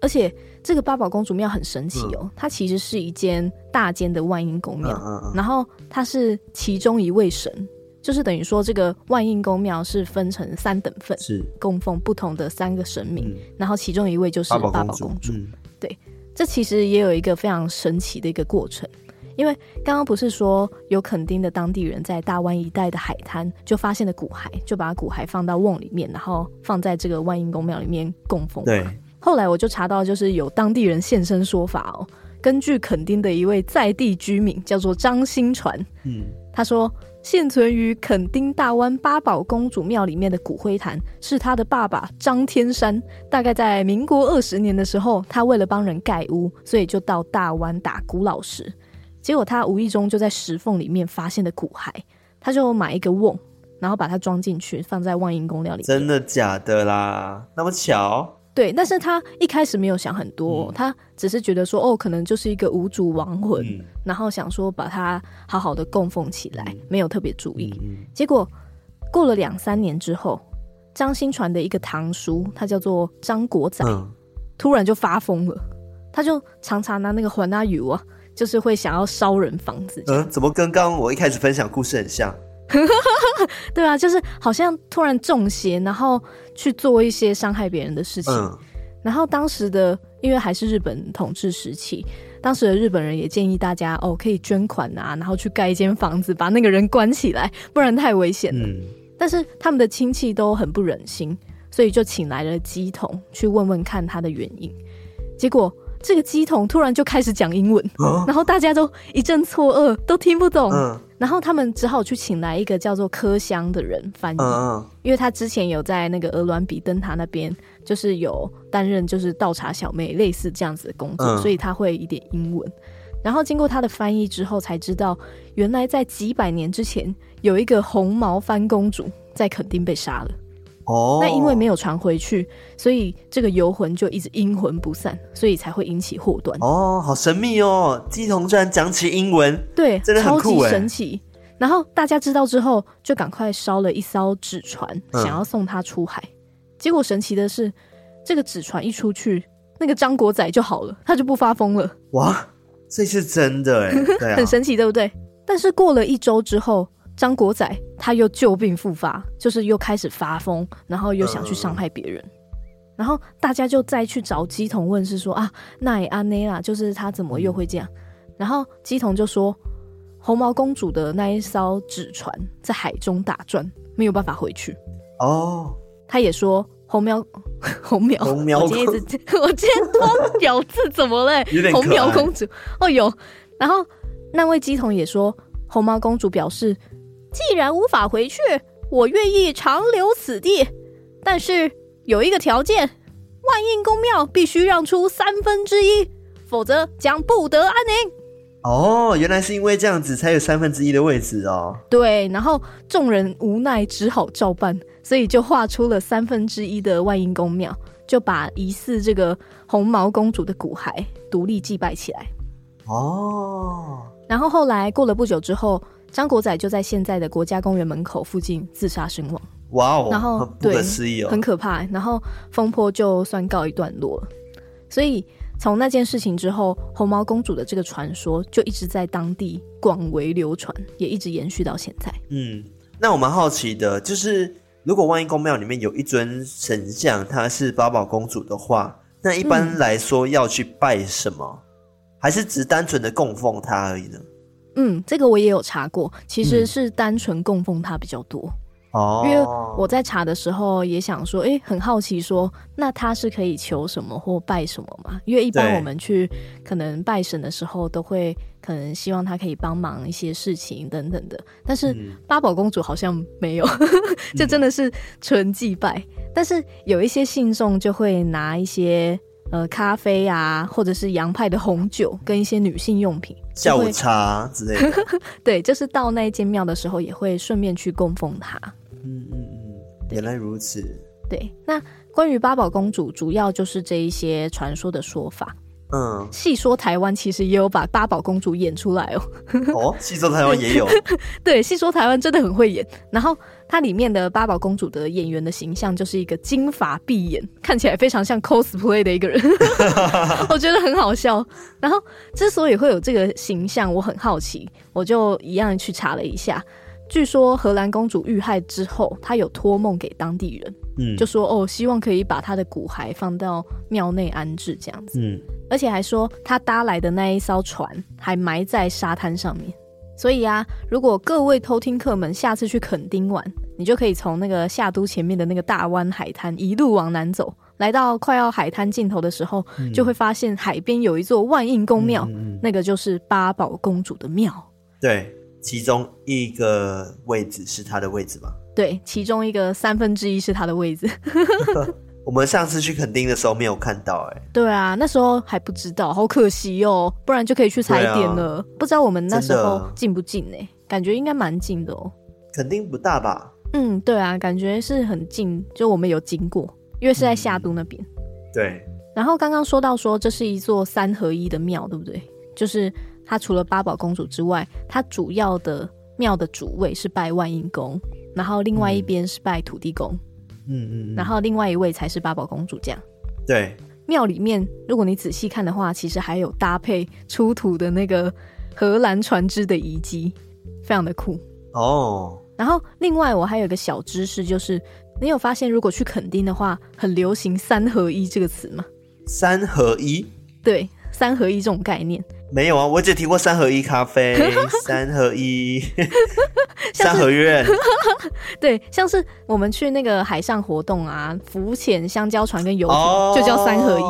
而且这个八宝公主庙很神奇哦，嗯、它其实是一间大间的万应宫庙，然后它是其中一位神，就是等于说这个万应宫庙是分成三等份，是供奉不同的三个神明，嗯、然后其中一位就是八宝公主。对，这其实也有一个非常神奇的一个过程。因为刚刚不是说有垦丁的当地人在大湾一带的海滩就发现了骨骸，就把骨骸放到瓮里面，然后放在这个万应公庙里面供奉。对，后来我就查到，就是有当地人现身说法哦。根据垦丁的一位在地居民，叫做张新传，嗯，他说，现存于垦丁大湾八宝公主庙里面的骨灰坛，是他的爸爸张天山。大概在民国二十年的时候，他为了帮人盖屋，所以就到大湾打古老石。结果他无意中就在石缝里面发现了骨骸，他就买一个瓮，然后把它装进去，放在万应公庙里。真的假的啦？那么巧？对，但是他一开始没有想很多，嗯、他只是觉得说，哦，可能就是一个无主亡魂，嗯、然后想说把它好好的供奉起来，嗯、没有特别注意。嗯、结果过了两三年之后，张新传的一个堂叔，他叫做张国仔，嗯、突然就发疯了，他就常常拿那个环阿油啊，就是会想要烧人房子。嗯，怎么跟刚刚我一开始分享故事很像？[laughs] 对啊，就是好像突然中邪，然后去做一些伤害别人的事情。嗯、然后当时的，因为还是日本统治时期，当时的日本人也建议大家哦，可以捐款啊，然后去盖一间房子，把那个人关起来，不然太危险了。嗯、但是他们的亲戚都很不忍心，所以就请来了鸡童去问问看他的原因。结果这个机童突然就开始讲英文，啊、然后大家都一阵错愕，都听不懂。嗯然后他们只好去请来一个叫做柯香的人翻译，嗯嗯，因为他之前有在那个鹅銮比灯塔那边，就是有担任就是倒茶小妹类似这样子的工作，嗯、所以他会一点英文。然后经过他的翻译之后，才知道原来在几百年之前，有一个红毛番公主在垦丁被杀了。哦，那因为没有传回去，所以这个游魂就一直阴魂不散，所以才会引起祸端。哦，好神秘哦！乩童居然讲起英文，对，真的超级神奇。然后大家知道之后，就赶快烧了一艘纸船，嗯、想要送他出海。结果神奇的是，这个纸船一出去，那个张国仔就好了，他就不发疯了。哇，这是真的哎，对啊、[laughs] 很神奇，对不对？但是过了一周之后。张国仔他又旧病复发，就是又开始发疯，然后又想去伤害别人，嗯、然后大家就再去找鸡童问是说啊，那也安内啦，就是他怎么又会这样？然后鸡童就说，红毛公主的那一艘纸船在海中打转，没有办法回去。哦，他也说红苗 [laughs] 红苗红苗，我今天一直 [laughs] 我今天光咬字怎么了？红苗公主哦有，然后那位鸡童也说，红毛公主表示。既然无法回去，我愿意长留此地，但是有一个条件：万应公庙必须让出三分之一，否则将不得安宁。哦，原来是因为这样子才有三分之一的位置哦。对，然后众人无奈只好照办，所以就画出了三分之一的万应公庙，就把疑似这个红毛公主的骨骸独立祭拜起来。哦，然后后来过了不久之后。张国仔就在现在的国家公园门口附近自杀身亡。哇哦，然后不可思议哦，很可怕。然后风波就算告一段落了。所以从那件事情之后，红毛公主的这个传说就一直在当地广为流传，也一直延续到现在。嗯，那我蛮好奇的，就是如果万一宫庙里面有一尊神像，她是八宝公主的话，那一般来说要去拜什么？嗯、还是只单纯的供奉她而已呢？嗯，这个我也有查过，其实是单纯供奉他比较多。哦、嗯，因为我在查的时候也想说，哎，很好奇说，那他是可以求什么或拜什么嘛？因为一般我们去可能拜神的时候，都会可能希望他可以帮忙一些事情等等的。但是八宝公主好像没有，[laughs] 这、真的是纯祭拜。嗯、但是有一些信众就会拿一些。呃，咖啡啊，或者是洋派的红酒，跟一些女性用品，下午茶之类的。[laughs] 对，就是到那间庙的时候，也会顺便去供奉它。嗯嗯嗯，原来如此。对，那关于八宝公主，主要就是这一些传说的说法。嗯，戏说台湾其实也有把八宝公主演出来哦。哦，戏说台湾也有。[laughs] 对，戏说台湾真的很会演。然后它里面的八宝公主的演员的形象就是一个金发碧眼，看起来非常像 cosplay 的一个人，[laughs] 我觉得很好笑。然后之所以会有这个形象，我很好奇，我就一样去查了一下。据说荷兰公主遇害之后，她有托梦给当地人，嗯，就说哦，希望可以把她的骨骸放到庙内安置这样子，嗯，而且还说她搭来的那一艘船还埋在沙滩上面，所以啊，如果各位偷听客们下次去垦丁玩，你就可以从那个夏都前面的那个大湾海滩一路往南走，来到快要海滩尽头的时候，嗯、就会发现海边有一座万应宫庙，嗯、那个就是八宝公主的庙。对，其中一个位置是他的位置吗？对，其中一个三分之一是他的位置。[laughs] [laughs] 我们上次去垦丁的时候没有看到、欸，哎。对啊，那时候还不知道，好可惜哦，不然就可以去踩点了。啊、不知道我们那时候近不近呢、欸？感觉应该蛮近的哦。垦丁不大吧？嗯，对啊，感觉是很近，就我们有经过，因为是在夏都那边、嗯。对。然后刚刚说到说这是一座三合一的庙，对不对？就是它除了八宝公主之外，它主要的庙的主位是拜万应宫，然后另外一边是拜土地公。嗯嗯嗯，然后另外一位才是八宝公主这样。对，庙里面如果你仔细看的话，其实还有搭配出土的那个荷兰船只的遗迹，非常的酷哦。然后另外我还有一个小知识，就是你有发现如果去垦丁的话，很流行“三合一”这个词吗？三合一？对，三合一这种概念。没有啊，我只听过三合一咖啡，[laughs] 三合一，三合院。[laughs] 对，像是我们去那个海上活动啊，浮潜、香蕉船跟游艇，哦、就叫三合一。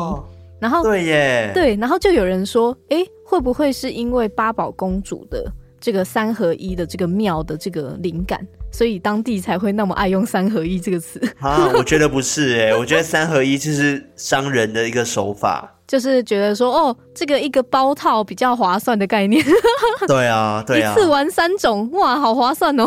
然后对耶，对，然后就有人说，哎，会不会是因为八宝公主的这个三合一的这个庙的这个灵感，所以当地才会那么爱用三合一这个词？啊，我觉得不是哎，我觉得三合一就是商人的一个手法。就是觉得说，哦，这个一个包套比较划算的概念。[laughs] 对啊，对啊，一次玩三种，哇，好划算哦。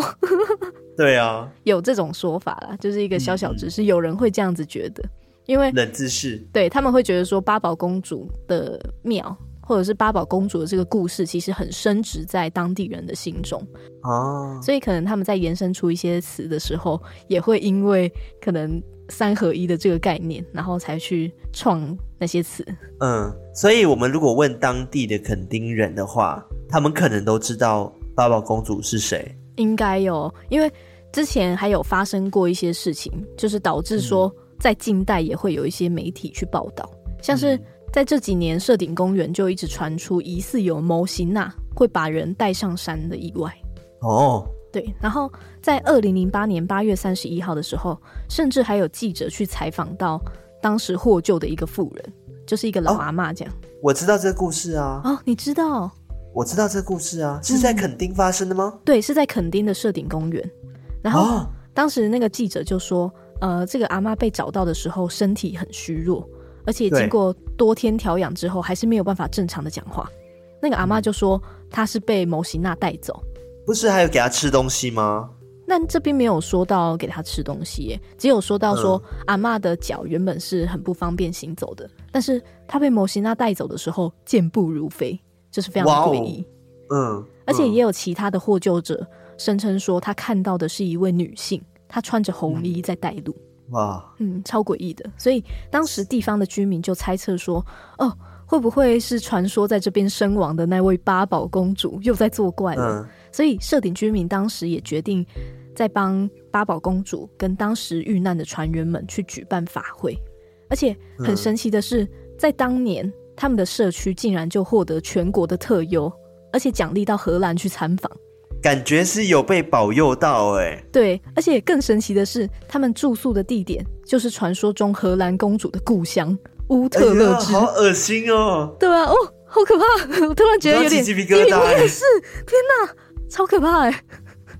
对啊，[laughs] 有这种说法啦，就是一个小小知识，嗯、有人会这样子觉得，因为冷知识，对他们会觉得说八宝公主的庙，或者是八宝公主的这个故事，其实很深植在当地人的心中哦，所以可能他们在延伸出一些词的时候，也会因为可能。三合一的这个概念，然后才去创那些词。嗯，所以我们如果问当地的垦丁人的话，他们可能都知道八宝公主是谁。应该有，因为之前还有发生过一些事情，就是导致说在近代也会有一些媒体去报道，嗯、像是在这几年社顶公园就一直传出疑似有魔神仔会把人带上山的意外。哦。对，然后在二零零八年八月三十一号的时候，甚至还有记者去采访到当时获救的一个妇人，就是一个老阿妈这样。哦，我知道这个故事啊。哦，你知道？我知道这个故事啊，是在垦丁发生的吗？嗯，对，是在垦丁的社顶公园。然后，哦，当时那个记者就说，呃，这个阿妈被找到的时候身体很虚弱，而且经过多天调养之后，还是没有办法正常的讲话。那个阿妈就说，她是被魔神仔带走。不是还有给他吃东西吗？那这边没有说到给他吃东西耶，只有说到说、嗯、阿妈的脚原本是很不方便行走的，但是他被摩西娜带走的时候健步如飞，就是非常的诡异。嗯，而且也有其他的获救者声称说他看到的是一位女性，她穿着红衣在带路。哇，嗯，超诡异的。所以当时地方的居民就猜测说，哦，会不会是传说在这边身亡的那位八宝公主又在作怪了？嗯所以，社顶居民当时也决定，在帮八宝公主跟当时遇难的船员们去举办法会，而且很神奇的是，在当年，他们的社区竟然就获得全国的特优，而且奖励到荷兰去参访，感觉是有被保佑到哎。对，而且更神奇的是，他们住宿的地点就是传说中荷兰公主的故乡乌特勒支。好恶心哦！对啊，哦，好可怕！我突然觉得有点鸡皮疙瘩。我也是，天哪！超可怕哎，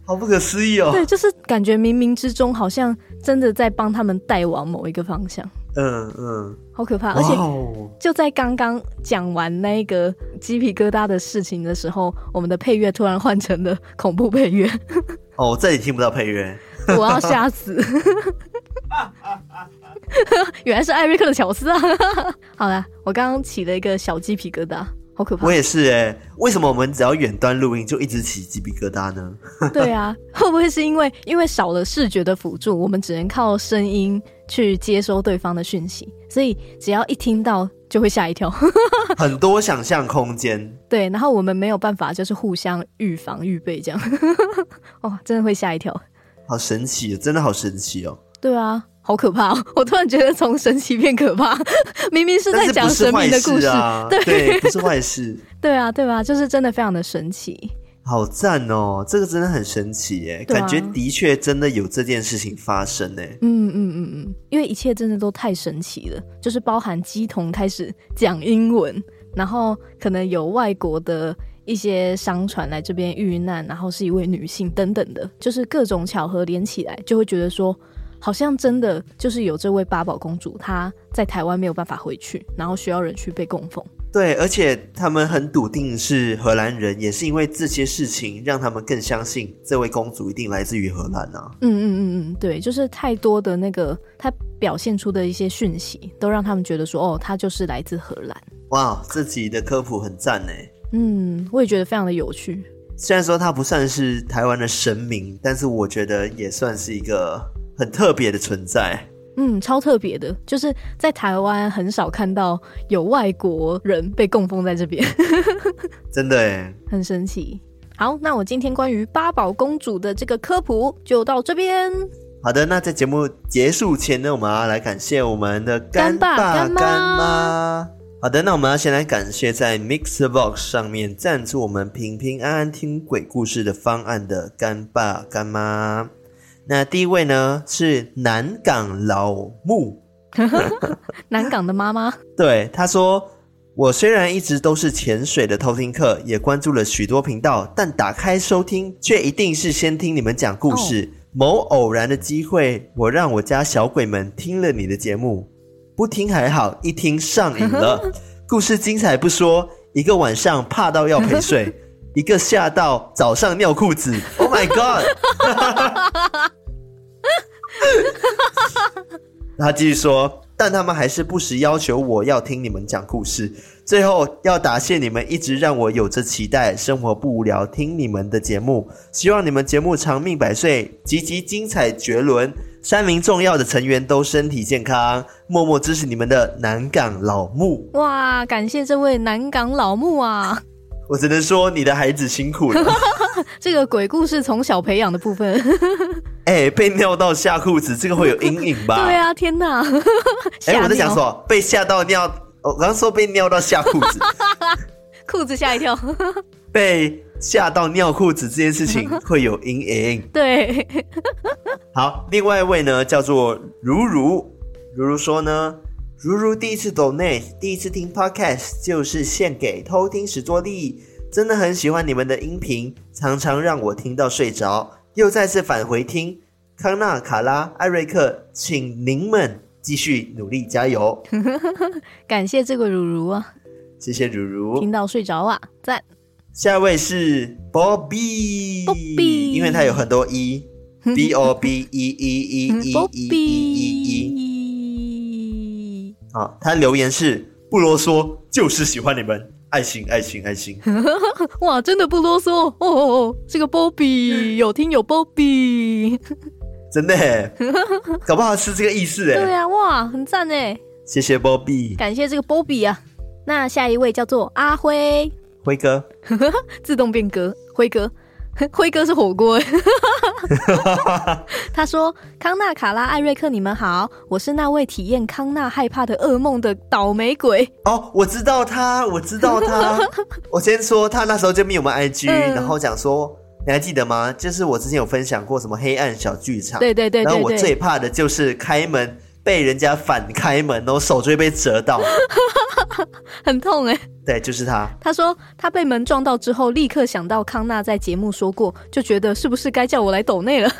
好不可思议哦！对，就是感觉冥冥之中好像真的在帮他们带往某一个方向。嗯嗯，嗯好可怕！而且就在刚刚讲完那个鸡皮疙瘩的事情的时候，我们的配乐突然换成了恐怖配乐。哦，我再也听不到配乐，[laughs] 我要吓死！[laughs] 原来是艾瑞克的巧思啊！好了，我刚刚起了一个小鸡皮疙瘩。好可怕！我也是哎、欸，为什么我们只要远端录音就一直起鸡皮疙瘩呢？[laughs] 对啊，会不会是因为因为少了视觉的辅助，我们只能靠声音去接收对方的讯息，所以只要一听到就会吓一跳，[laughs] [laughs] 很多想象空间。对，然后我们没有办法就是互相预防预备这样，哦，真的会吓一跳，好神奇，真的好神奇哦。对啊。好可怕哦！我突然觉得从神奇变可怕，[laughs] 明明是在讲神明的故事，啊、对，对，不是坏事。[laughs] 对啊，对吧？就是真的非常的神奇。好赞哦！这个真的很神奇耶，啊、感觉的确真的有这件事情发生呢。嗯嗯嗯嗯，因为一切真的都太神奇了，就是包含鸡童开始讲英文，然后可能有外国的一些商船来这边遇难，然后是一位女性等等的，就是各种巧合连起来，就会觉得说，好像真的就是有这位八宝公主，她在台湾没有办法回去，然后需要人去被供奉。对，而且他们很笃定是荷兰人，也是因为这些事情让他们更相信这位公主一定来自于荷兰啊。嗯嗯嗯嗯，对，就是太多的那个她表现出的一些讯息，都让他们觉得说，哦，她就是来自荷兰。哇，这集的科普很赞呢。嗯，我也觉得非常的有趣。虽然说她不算是台湾的神明，但是我觉得也算是一个很特别的存在。嗯，超特别的，就是在台湾很少看到有外国人被供奉在这边，[laughs] 真的哎，很神奇。好，那我今天关于八宝公主的这个科普就到这边。好的，那在节目结束前呢，我们要来感谢我们的干爸干妈。好的，那我们要先来感谢在 MixerBox 上面赞助我们平平安安听鬼故事的方案的干爸干妈。那第一位呢是南港老木，[laughs] 南港的妈妈。对，他说：“我虽然一直都是潜水的偷听客，也关注了许多频道，但打开收听却一定是先听你们讲故事。Oh. 某偶然的机会，我让我家小鬼们听了你的节目，不听还好，一听上瘾了。[laughs] 故事精彩不说，一个晚上怕到要陪睡。[laughs] ”一个吓到早上尿裤子，Oh my God！[laughs] 他继续说，但他们还是不时要求我要听你们讲故事。最后要答谢你们，一直让我有着期待，生活不无聊，听你们的节目。希望你们节目长命百岁，集集精彩绝伦，三名重要的成员都身体健康。默默支持你们的南港老木。哇，感谢这位南港老木啊！我只能说你的孩子辛苦了。[laughs] 这个鬼故事从小培养的部分，[laughs] 哎、欸，被尿到吓裤子，这个会有阴影吧？[laughs] 对啊，天哪！哎、欸，我在想说，被吓到尿，我刚刚说被尿到吓裤子，裤子吓一跳，被吓到尿裤子这件事情会有阴影。对，好，另外一位呢叫做如如，如如说呢。如如第一次 donate，第一次听 podcast 就是献给偷听史多利，真的很喜欢你们的音频，常常让我听到睡着，又再次返回听。康纳、卡拉、艾瑞克，请您们继续努力加油。[laughs] 感谢这个如如啊，谢谢如如，听到睡着啊，赞。下一位是 Bobby，Bobby，因为他有很多 [laughs] E，B O B E E E E E E E。啊，他留言是不啰嗦，就是喜欢你们，爱心爱心爱心。[laughs] 哇，真的不啰嗦哦，哦，哦，这个 Bobby 有听有 Bobby，[laughs] 真的耶，搞不好是这个意思哎。[laughs] 对啊，哇，很赞哎，谢谢 Bobby，感谢这个 Bobby 啊。那下一位叫做阿辉，辉哥，自动变哥，辉哥。[laughs] 辉哥是火锅，[laughs] 他说：“康纳、卡拉、艾瑞克，你们好，我是那位体验康纳害怕的噩梦的倒霉鬼。”哦，我知道他，我知道他。[laughs] 我先说，他那时候就密我们 IG，、嗯、然后讲说，你还记得吗？就是我之前有分享过什么黑暗小剧场，对对对，对，对，然后我最怕的就是开门。被人家反开门，然后手就会被折到，[laughs] 很痛哎、欸。对，就是他。他说他被门撞到之后，立刻想到康纳在节目说过，就觉得是不是该叫我来抖内了？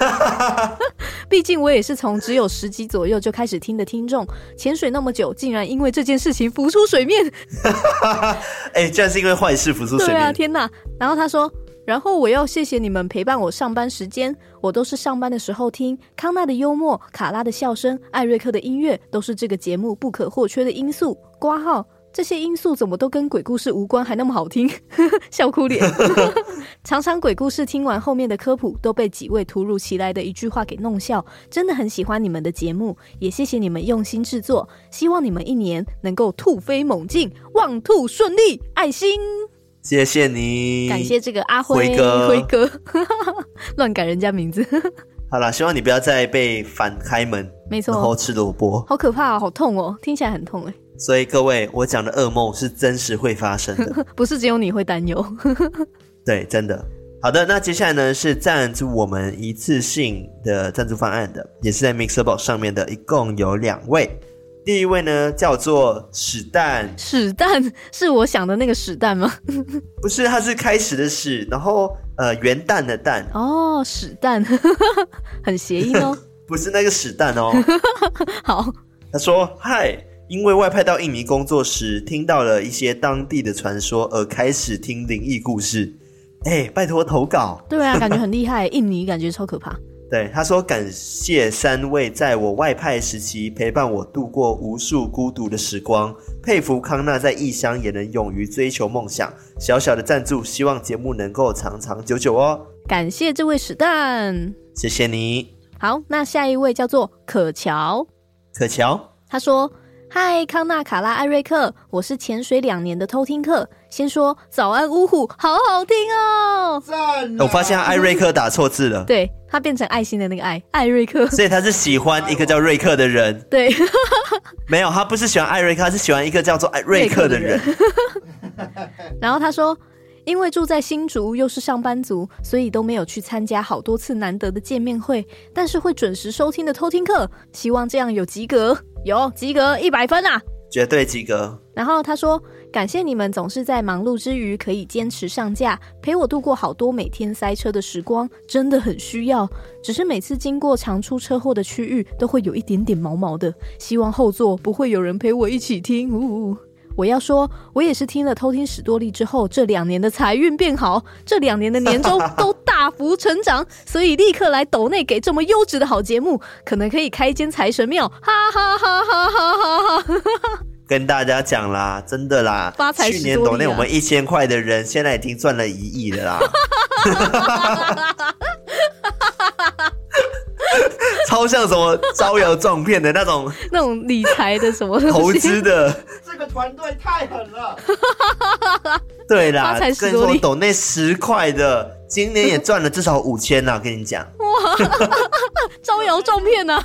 [laughs] 毕竟我也是从只有十集左右就开始听的听众，潜水那么久，竟然因为这件事情浮出水面。[laughs] 哎、欸，居然是因为坏事浮出水面。对啊，天哪！然后他说。然后我要谢谢你们陪伴我上班时间，我都是上班的时候听康纳的幽默、卡拉的笑声、艾瑞克的音乐，都是这个节目不可或缺的因素。挂号这些因素怎么都跟鬼故事无关，还那么好听，笑哭脸。常常鬼故事听完后面的科普都被几位突如其来的一句话给弄笑，真的很喜欢你们的节目，也谢谢你们用心制作，希望你们一年能够突飞猛进，望兔顺利，爱心。谢谢你，感谢这个阿辉辉哥，辉哥 [laughs] 乱改人家名字。[laughs] 好啦，希望你不要再被反开门，没错，然后吃萝卜，好可怕哦，好痛哦，听起来很痛哎。所以各位，我讲的噩梦是真实会发生的，[laughs] 不是只有你会担忧。对，真的。好的，那接下来呢是赞助我们一次性的赞助方案的，也是在 MixerBox 上面的，一共有两位。第一位呢叫做史蛋，史蛋是我想的那个史蛋吗？[laughs] 不是，它是开始的始，然后呃元旦的旦。哦，史蛋，[laughs] 很谐音哦。[laughs] 不是那个史蛋哦。好，他说：“嗨，因为外派到印尼工作时，听到了一些当地的传说，而开始听灵异故事。”哎、欸，拜托投稿。对啊，感觉很厉害。印尼感觉超可怕。对，他说感谢三位在我外派时期陪伴我度过无数孤独的时光，佩服康纳在异乡也能勇于追求梦想。小小的赞助，希望节目能够长长久久哦。感谢这位史蛋，谢谢你。好，那下一位叫做可乔。可乔，他说。嗨，康纳、卡拉、艾瑞克，我是潜水两年的偷听客。先说早安，呜呼，好好听哦！赞！我发现艾瑞克打错字了，[laughs] 对，他变成爱心的那个爱，艾瑞克，所以他是喜欢一个叫瑞克的人。[laughs] 对，没有，他不是喜欢艾瑞克，他是喜欢一个叫做艾瑞克的人。[laughs] 然后他说。因为住在新竹，又是上班族，所以都没有去参加好多次难得的见面会。但是会准时收听的偷听课，希望这样有及格，有及格一百分啊，绝对及格。然后他说：“感谢你们总是在忙碌之余可以坚持上架，陪我度过好多每天塞车的时光，真的很需要。只是每次经过常出车祸的区域，都会有一点点毛毛的。希望后座不会有人陪我一起听。”呜呜。我要说，我也是听了偷听史多利之后，这两年的财运变好，这两年的年终都大幅成长，所以立刻来抖内给这么优质的好节目，可能可以开一间财神庙，哈哈哈哈哈哈！跟大家讲啦，真的啦，发财、啊、去年抖内我们一千块的人，现在已经赚了一亿了啦，[laughs] [laughs] 超像什么招摇撞骗的那种，[laughs] 那种理财的什么投资的。这个团队太狠了，[laughs] 对啦，跟你说抖那十块的，今年也赚了至少五千啦，跟你讲，哇，招摇撞骗呐！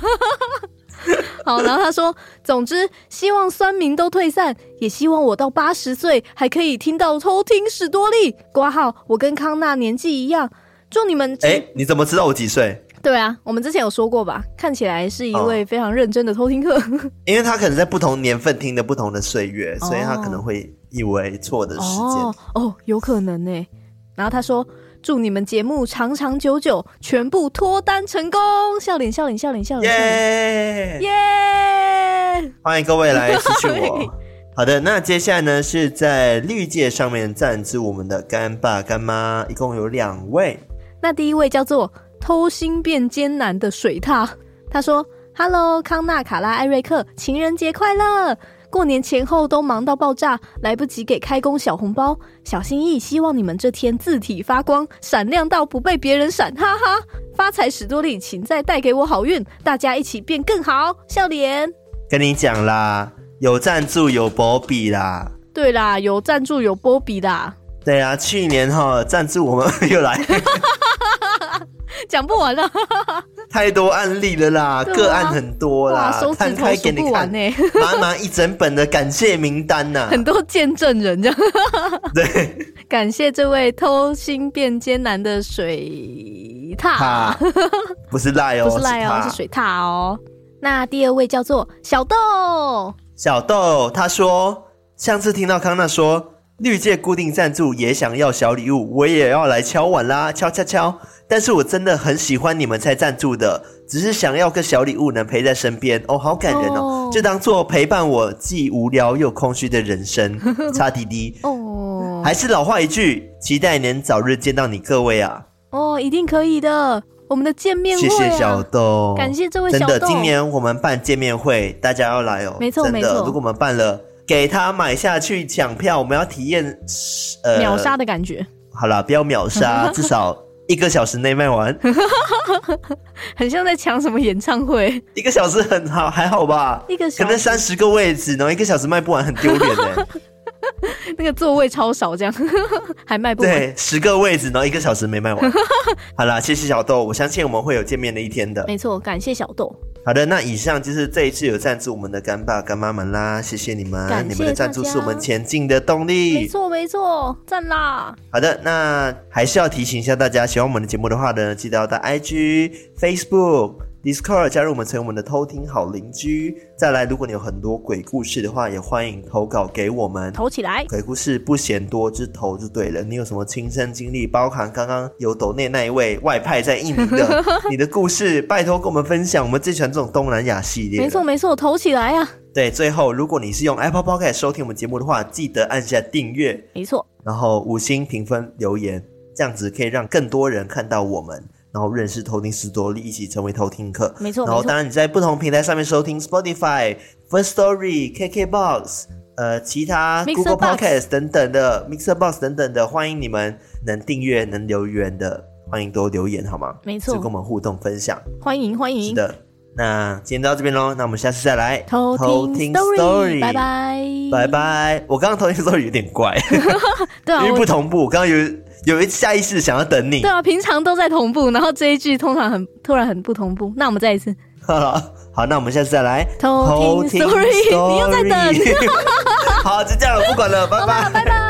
好，然后他说，总之希望酸民都退散，也希望我到八十岁还可以听到偷听史多利。挂号，我跟康纳年纪一样，祝你们。哎，你怎么知道我几岁？对啊，我们之前有说过吧？看起来是一位非常认真的偷听客，哦、[laughs] 因为他可能在不同年份听的不同的岁月，哦、所以他可能会以为错的时间哦，哦，有可能呢。然后他说：“祝你们节目长长久久，全部脱单成功！”笑脸笑脸笑脸笑脸，耶耶！欢迎各位来私讯我。[laughs] 好的，那接下来呢是在绿界上面赞助我们的干爸干妈，一共有两位。那第一位叫做。偷心变艰难的水獭，他说：“Hello，康纳、卡拉、艾瑞克，情人节快乐！过年前后都忙到爆炸，来不及给开工小红包，小心翼，希望你们这天字体发光，闪亮到不被别人闪，哈哈！发财史多利，请再带给我好运，大家一起变更好，笑脸。”跟你讲啦，有赞助有波比啦，对啦，有赞助有波比啦，对啊，去年哈赞助我们又来。[laughs] [laughs] 讲不完了，[laughs] 太多案例了啦，啊、个案很多啦，摊开给你看，满满 [laughs] 一整本的感谢名单呐、啊，很多见证人这样。对，感谢这位偷心变艰难的水獭，不是赖哦，不是赖哦，是，是水獭哦。那第二位叫做小豆，小豆他说，上次听到康纳说绿界固定赞助也想要小礼物，我也要来敲碗啦，敲敲敲。但是我真的很喜欢你们才赞助的，只是想要个小礼物能陪在身边哦，好感人哦，就当做陪伴我既无聊又空虚的人生。擦滴滴哦，还是老话一句，期待能早日见到你各位啊！哦，一定可以的，我们的见面会、啊，谢谢小豆，感谢这位小豆。真的，今年我们办见面会，大家要来哦，没错没错。如果我们办了，给他买下去抢票，我们要体验呃秒杀的感觉。好啦，不要秒杀，[laughs] 至少。一个小时内卖完，[laughs] 很像在抢什么演唱会。一个小时很好，还好吧？一个小时可能三十个位置，然后一个小时卖不完，很丢脸的。[laughs] 那个座位超少，这样 [laughs] 还卖不完。对，十个位置，然后一个小时没卖完。好啦，谢谢小豆，我相信我们会有见面的一天的。没错，感谢小豆。好的，那以上就是这一次有赞助我们的干爸干妈们啦，谢谢你们，你们的赞助是我们前进的动力。没错没错，赞啦！好的，那还是要提醒一下大家，喜欢我们的节目的话呢，记得要到 IG、Facebook。Discord 加入我们，成为我们的偷听好邻居。再来，如果你有很多鬼故事的话，也欢迎投稿给我们。投起来，鬼故事不嫌多，就投就对了。你有什么亲身经历，包含刚刚有抖内那一位外派在印尼的 [laughs] 你的故事，拜托跟我们分享。我们最喜欢这种东南亚系列。没错没错，投起来呀、啊！对，最后，如果你是用 Apple Podcast 收听我们节目的话，记得按下订阅。没错，然后五星评分留言，这样子可以让更多人看到我们。然后认识偷听史多利，一起成为偷听客。没错，然后当然你在不同平台上面收听，Spotify、First Story、KKBox，呃，其他 Google Podcast 等等的，Mixer Box 等等的，欢迎你们能订阅、能留言的，欢迎多留言好吗？没错，跟我们互动分享。欢迎欢迎。是的，那今天到这边喽，那我们下次再来偷听 Story，拜拜拜拜。我刚刚偷听 Story 有点怪，[laughs] 对啊，因为不同步，刚刚有。有一下意识想要等你，对啊，平常都在同步，然后这一句通常很突然很不同步。那我们再一次，[laughs] 好，好，那我们下次再来偷听 story，你又在等，[laughs] 好，就这样了，不管了，拜拜，拜拜。